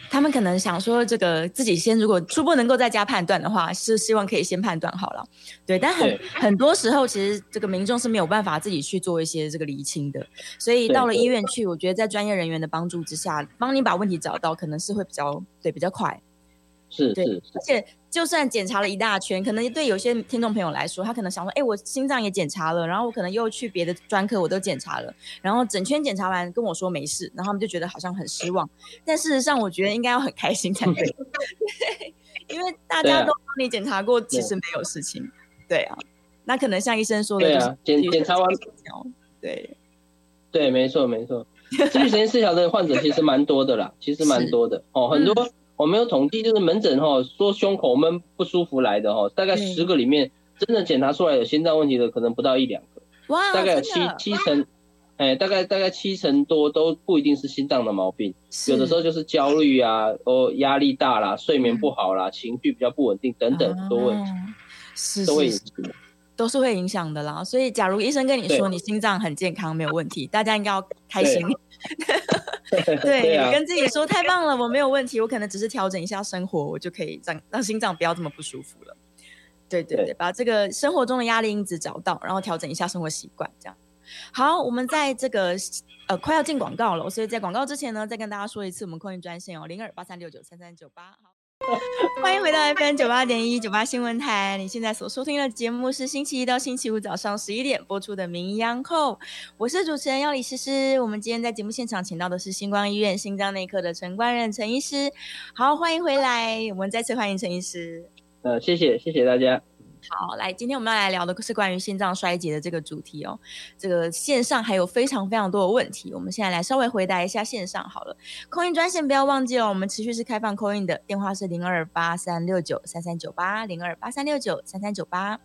他们可能想说，这个自己先如果初步能够在家判断的话，是希望可以先判断好了。对，但很很多时候，其实这个民众是没有办法自己去做一些这个厘清的，所以到了医院去，我觉得在专业人员的帮助之下，帮你把问题找到，可能是会比较对比较快。是是，而且就算检查了一大圈，可能对有些听众朋友来说，他可能想说，哎，我心脏也检查了，然后我可能又去别的专科，我都检查了，然后整圈检查完跟我说没事，然后他们就觉得好像很失望。但事实上，我觉得应该要很开心才对，对，因为大家都帮你检查过，其实没有事情。对啊，那可能像医生说的，对啊，检检查完，对，对，没错没错，自律神经失调的患者其实蛮多的啦，其实蛮多的哦，很多。嗯我没有统计，就是门诊哈说胸口闷不舒服来的哈，大概十个里面真的检查出来有心脏问题的可能不到一两个，哇，大概有七七成，哎，大概大概七成多都不一定是心脏的毛病，有的时候就是焦虑啊，哦压力大啦，睡眠不好啦，情绪比较不稳定等等都会，是都会。都是会影响的啦，所以假如医生跟你说你心脏很健康没有问题，大家应该要开心。对，跟自己说太棒了，我没有问题，我可能只是调整一下生活，我就可以让让心脏不要这么不舒服了。对对对，对把这个生活中的压力因子找到，然后调整一下生活习惯，这样。好，我们在这个呃快要进广告了，所以在广告之前呢，再跟大家说一次我们 call in 专线哦，零二八三六九三三九八。欢迎回到 FM 九八点一九八新闻台。你现在所收听的节目是星期一到星期五早上十一点播出的《名医央控》，我是主持人药李诗诗。我们今天在节目现场请到的是星光医院心脏内科的陈冠任陈医师。好，欢迎回来，我们再次欢迎陈医师。呃，谢谢，谢谢大家。好，来，今天我们要来聊的是关于心脏衰竭的这个主题哦。这个线上还有非常非常多的问题，我们现在来稍微回答一下线上好了。call in 专线不要忘记哦，我们持续是开放 call in 的电话是零二八三六九三三九八零二八三六九三三九八。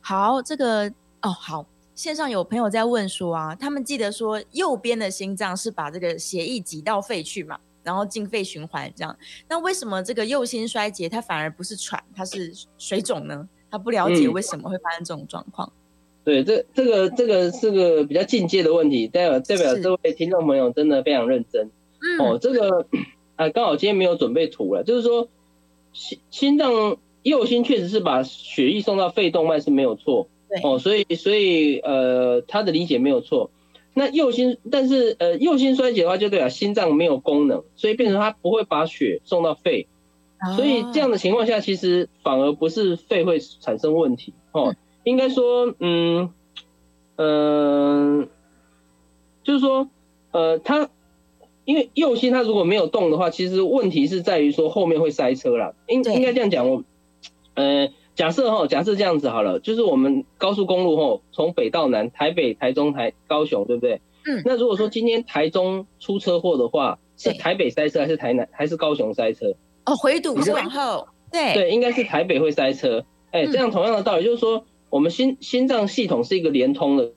好，这个哦好，线上有朋友在问说啊，他们记得说右边的心脏是把这个血液挤到肺去嘛，然后进肺循环这样。那为什么这个右心衰竭它反而不是喘，它是水肿呢？他不了解为什么会发生这种状况。嗯、对，这这个这个是个比较进阶的问题，代表代表这位听众朋友真的非常认真。嗯、哦，这个啊，刚好今天没有准备图了，就是说心心脏右心确实是把血液送到肺动脉是没有错。对。哦，所以所以呃，他的理解没有错。那右心，但是呃，右心衰竭的话，就代表心脏没有功能，所以变成他不会把血送到肺。所以这样的情况下，其实反而不是肺会产生问题哦。应该说，嗯，嗯、呃，就是说，呃，它因为右心它如果没有动的话，其实问题是在于说后面会塞车啦。应应该这样讲，我，呃，假设哈，假设这样子好了，就是我们高速公路哈，从北到南，台北、台中、台高雄，对不对？嗯。那如果说今天台中出车祸的话，是台北塞车还是台南还是高雄塞车？哦，回堵是往后，对对，应该是台北会塞车。哎、欸，这样同样的道理，就是说，我们心心脏系统是一个连通的，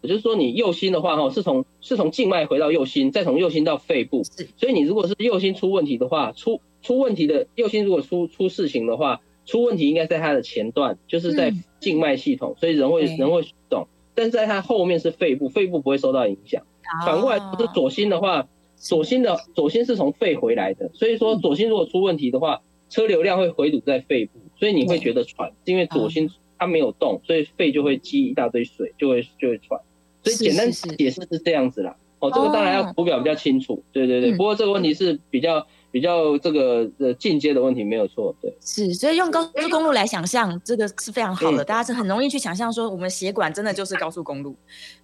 也就是说，你右心的话，哈，是从是从静脉回到右心，再从右心到肺部。是，所以你如果是右心出问题的话，出出问题的右心如果出出事情的话，出问题应该在它的前段，就是在静脉系统，所以人会人会懂，但是在它后面是肺部，肺部不会受到影响。反过来，就是左心的话。左心的左心是从肺回来的，所以说左心如果出问题的话，车流量会回堵在肺部，所以你会觉得喘，是因为左心它没有动，所以肺就会积一大堆水，就会就会喘。所以简单解释是这样子啦。哦，这个当然要图表比较清楚。对对对，不过这个问题是比较比较这个呃进阶的问题，没有错。对，是，所以用高速公路来想象，这个是非常好的，大家是很容易去想象说，我们血管真的就是高速公路。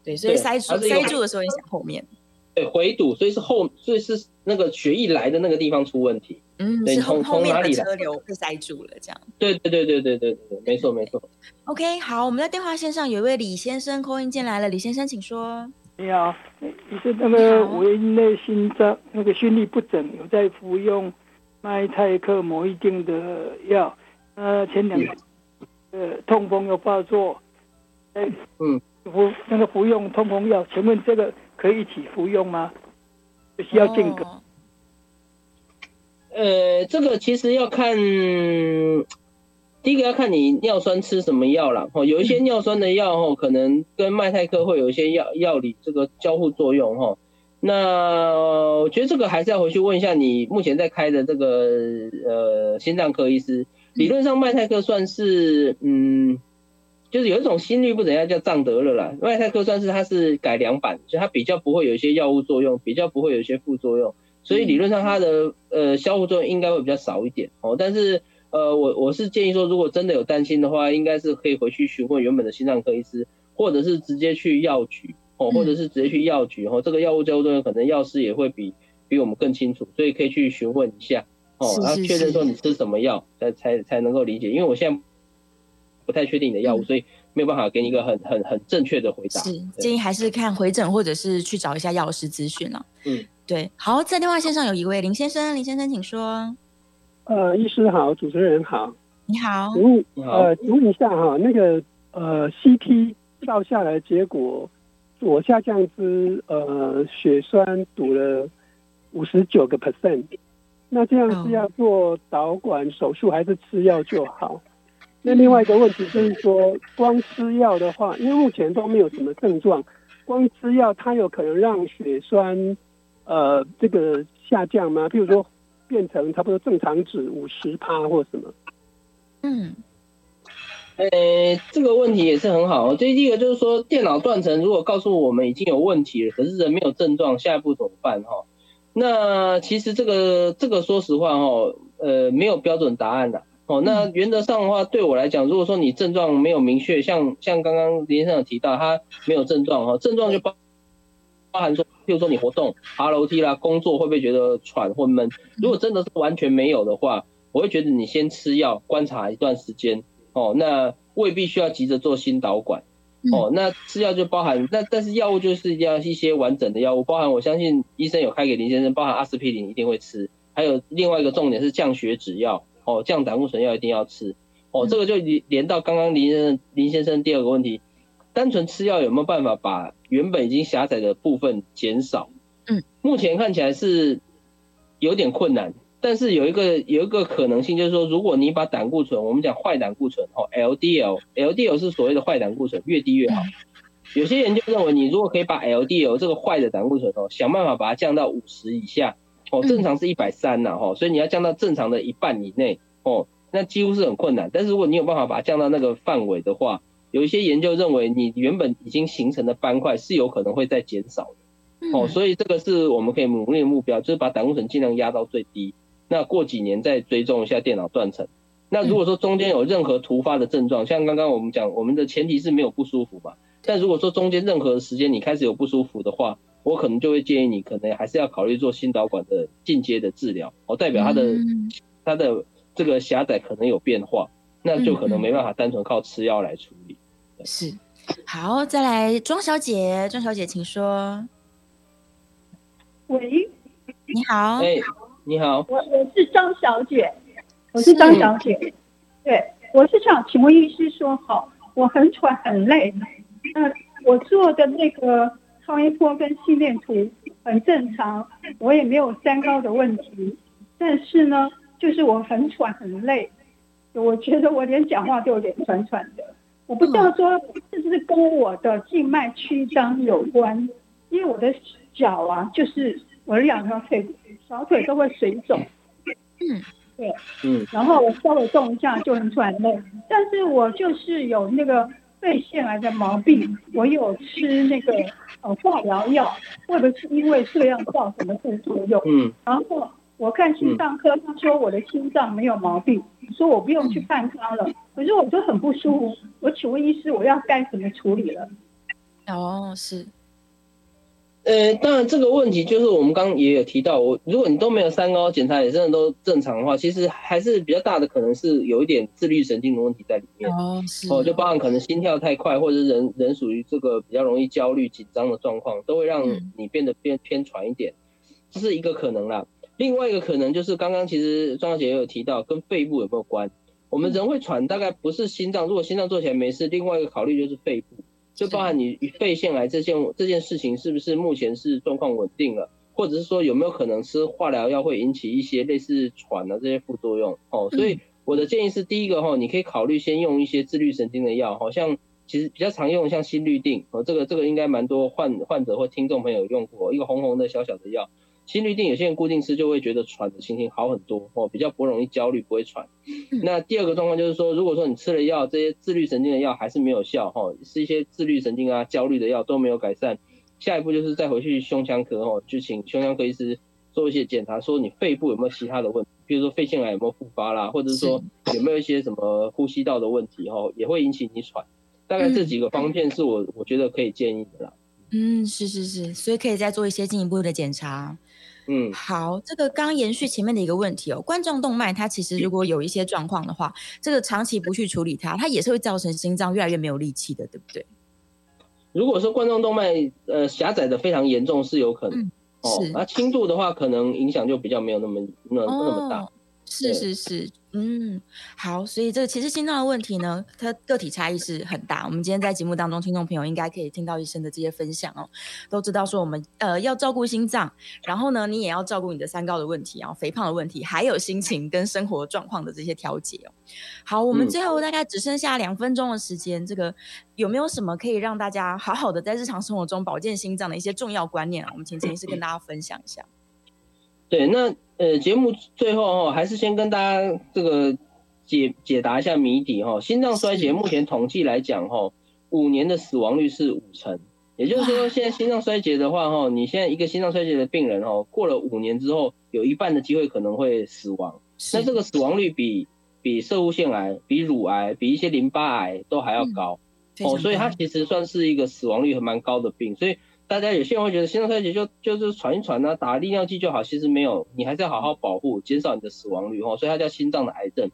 对，所以塞住塞住的时候，你想后面。对，回堵，所以是后，所以是那个血液来的那个地方出问题。嗯，对，从从哪里来？车流被塞住了，这样。对对对对对对对，没错没错。OK，好，我们在电话线上有一位李先生 call in 进来了，李先生请说。你好，你是那个维内心脏那个心律不整，有在服用麦泰克某一定的药，呃，前两天呃痛风又发作，哎，嗯，服那个服用痛风药，请问这个？可以一起服用吗？需要间隔？呃，这个其实要看，第一个要看你尿酸吃什么药了。哦，有一些尿酸的药哦，可能跟麦泰克会有一些药药理这个交互作用哈。那我觉得这个还是要回去问一下你目前在开的这个呃心脏科医师。理论上麦泰克算是嗯。就是有一种心率不怎样，叫藏德勒啦，外泰克算是它是改良版，所以它比较不会有一些药物作用，比较不会有一些副作用，所以理论上它的呃消副作用应该会比较少一点哦。但是呃我我是建议说，如果真的有担心的话，应该是可以回去询问原本的心脏科医师，或者是直接去药局哦，或者是直接去药局哦。这个药物交互作用可能药师也会比比我们更清楚，所以可以去询问一下哦，然后确认说你吃什么药才才才能够理解，因为我现在不太确定你的药物，所以。没有办法给你一个很很很正确的回答，是建议还是看回诊或者是去找一下药师咨询了。嗯，对。好，在电话线上有一位林先生，林先生请说。呃，医师好，主持人好，你好。请问呃，请问一下哈，那个呃，CT 照下来结果左下降肢呃血栓堵了五十九个 percent，那这样是要做导管手术还是吃药就好？那另外一个问题就是说，光吃药的话，因为目前都没有什么症状，光吃药它有可能让血栓，呃，这个下降吗？譬如说变成差不多正常值五十趴或什么？嗯，呃、欸，这个问题也是很好。这第一个就是说，电脑断层如果告诉我们已经有问题了，可是人没有症状，下一步怎么办？哈，那其实这个这个说实话哈，呃，没有标准答案的。哦，那原则上的话，对我来讲，如果说你症状没有明确，像像刚刚林先生有提到，他没有症状哈，症状就包包含说，譬如说你活动、爬楼梯啦、工作会不会觉得喘或闷？如果真的是完全没有的话，我会觉得你先吃药观察一段时间。哦，那未必需要急着做心导管。哦，那吃药就包含，那但是药物就是要一些完整的药物，包含我相信医生有开给林先生，包含阿司匹林一定会吃，还有另外一个重点是降血脂药。哦，降胆固醇药一定要吃。哦，这个就连连到刚刚林先生林先生第二个问题，单纯吃药有没有办法把原本已经狭窄的部分减少？嗯，目前看起来是有点困难，但是有一个有一个可能性，就是说，如果你把胆固醇，我们讲坏胆固醇，哦，LDL，LDL 是所谓的坏胆固醇，越低越好。有些研究认为，你如果可以把 LDL 这个坏的胆固醇哦，想办法把它降到五十以下。哦，正常是一百三呐，哈，所以你要降到正常的一半以内，哦，那几乎是很困难。但是如果你有办法把它降到那个范围的话，有一些研究认为你原本已经形成的斑块是有可能会再减少的，哦，所以这个是我们可以努力的目标，就是把胆固醇尽量压到最低。那过几年再追踪一下电脑断层。那如果说中间有任何突发的症状，像刚刚我们讲，我们的前提是没有不舒服嘛。但如果说中间任何时间你开始有不舒服的话，我可能就会建议你，可能还是要考虑做心导管的进阶的治疗，哦，代表他的、嗯、它的这个狭窄可能有变化，那就可能没办法单纯靠吃药来处理。是，好，再来庄小姐，庄小姐请说。喂，你好，哎，你好，我我是张小姐，我是张小姐，对，我是想请问医师说，好，我很喘很累，那我做的那个。超音波跟心电图很正常，我也没有三高的问题，但是呢，就是我很喘很累，我觉得我连讲话都有点喘喘的，我不知道说是不是跟我的静脉曲张有关，因为我的脚啊，就是我的两条腿小腿都会水肿，嗯，对，嗯，然后我稍微动一下就很喘累，但是我就是有那个。肺腺癌的毛病，我有吃那个呃化疗药，或者是因为这样造成的副作用。嗯，然后我看心脏科，他说我的心脏没有毛病，说我不用去看他了。可是我就很不舒服，我请问医师，我要该怎么处理了？哦，是。呃，当然这个问题就是我们刚刚也有提到，我如果你都没有三高检查也真的都正常的话，其实还是比较大的可能是有一点自律神经的问题在里面。哦，是哦，就包含可能心跳太快，或者是人人属于这个比较容易焦虑紧张的状况，都会让你变得偏偏喘一点，这是一个可能啦。另外一个可能就是刚刚其实庄小姐也有提到，跟肺部有没有关？我们人会喘，大概不是心脏，如果心脏做起来没事，另外一个考虑就是肺部。就包含你肺腺癌这件这件事情是不是目前是状况稳定了，或者是说有没有可能吃化疗药会引起一些类似喘的这些副作用？哦，所以我的建议是第一个哈，你可以考虑先用一些自律神经的药，好像其实比较常用像心律定哦，这个这个应该蛮多患患者或听众朋友用过，一个红红的小小的药。心率定有些人固定吃就会觉得喘的情形好很多哦，比较不容易焦虑，不会喘。那第二个状况就是说，如果说你吃了药，这些自律神经的药还是没有效哈，是一些自律神经啊、焦虑的药都没有改善，下一步就是再回去胸腔科哦，就请胸腔科医师做一些检查，说你肺部有没有其他的问题，比如说肺腺癌有没有复发啦，或者是说有没有一些什么呼吸道的问题哦，也会引起你喘。大概这几个方面是我我觉得可以建议的啦。嗯，是是是，所以可以再做一些进一步的检查。嗯，好，这个刚延续前面的一个问题哦，冠状动脉它其实如果有一些状况的话，这个长期不去处理它，它也是会造成心脏越来越没有力气的，对不对？如果说冠状动脉呃狭窄的非常严重，是有可能、嗯、哦，那轻度的话，可能影响就比较没有那么那那么大。哦是是是，嗯，好，所以这个其实心脏的问题呢，它个体差异是很大。我们今天在节目当中，听众朋友应该可以听到医生的这些分享哦，都知道说我们呃要照顾心脏，然后呢，你也要照顾你的三高的问题，然后肥胖的问题，还有心情跟生活状况的这些调节哦。好，我们最后大概只剩下两分钟的时间，嗯，这个有没有什么可以让大家好好的在日常生活中保健心脏的一些重要观念啊？我们请陈医师跟大家分享一下。对，那。呃，节目最后哦，还是先跟大家这个解解答一下谜底哈。心脏衰竭目前统计来讲哈，五年的死亡率是五成，也就是说，现在心脏衰竭的话哈，你现在一个心脏衰竭的病人哦，过了五年之后，有一半的机会可能会死亡。那这个死亡率比比射物腺癌、比乳癌、比一些淋巴癌都还要高哦，所以它其实算是一个死亡率还蛮高的病，所以。大家有些人会觉得心脏衰竭就就是喘一喘啊，打利尿剂就好，其实没有，你还是要好好保护，减少你的死亡率哦，所以它叫心脏的癌症。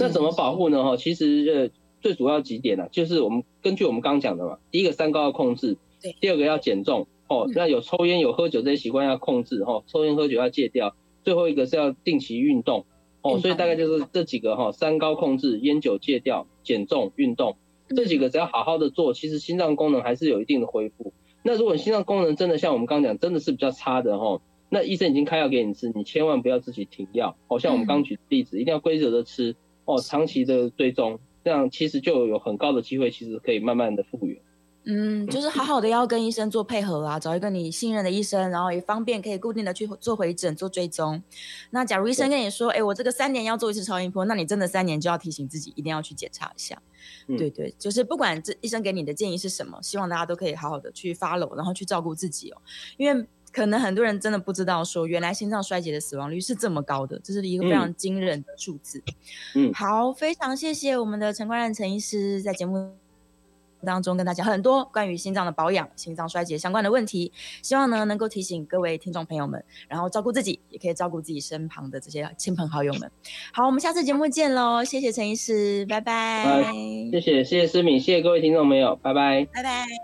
那怎么保护呢？哈，其实呃最主要几点呢，就是我们根据我们刚刚讲的嘛，第一个三高要控制，对，第二个要减重哦，那有抽烟有喝酒这些习惯要控制哈，抽烟喝酒要戒掉，最后一个是要定期运动哦，所以大概就是这几个哈，三高控制，烟酒戒掉，减重运动这几个只要好好的做，其实心脏功能还是有一定的恢复。那如果心脏功能真的像我们刚刚讲，真的是比较差的吼，那医生已经开药给你吃，你千万不要自己停药。哦，像我们刚举的例子，一定要规则的吃哦，长期的追踪，这样其实就有很高的机会，其实可以慢慢的复原。嗯，就是好好的要跟医生做配合啊，找一个你信任的医生，然后也方便可以固定的去做回诊做追踪。那假如医生跟你说，哎，我这个三年要做一次超音波，那你真的三年就要提醒自己一定要去检查一下。嗯、对对，就是不管这医生给你的建议是什么，希望大家都可以好好的去 follow，然后去照顾自己哦。因为可能很多人真的不知道说，原来心脏衰竭的死亡率是这么高的，这是一个非常惊人的数字。嗯，好，非常谢谢我们的陈冠任陈医师在节目。当中跟大家很多关于心脏的保养、心脏衰竭相关的问题，希望呢能够提醒各位听众朋友们，然后照顾自己，也可以照顾自己身旁的这些亲朋好友们。好，我们下次节目见喽！谢谢陈医师，拜拜。谢谢谢谢思敏，谢谢各位听众朋友，拜拜，拜拜。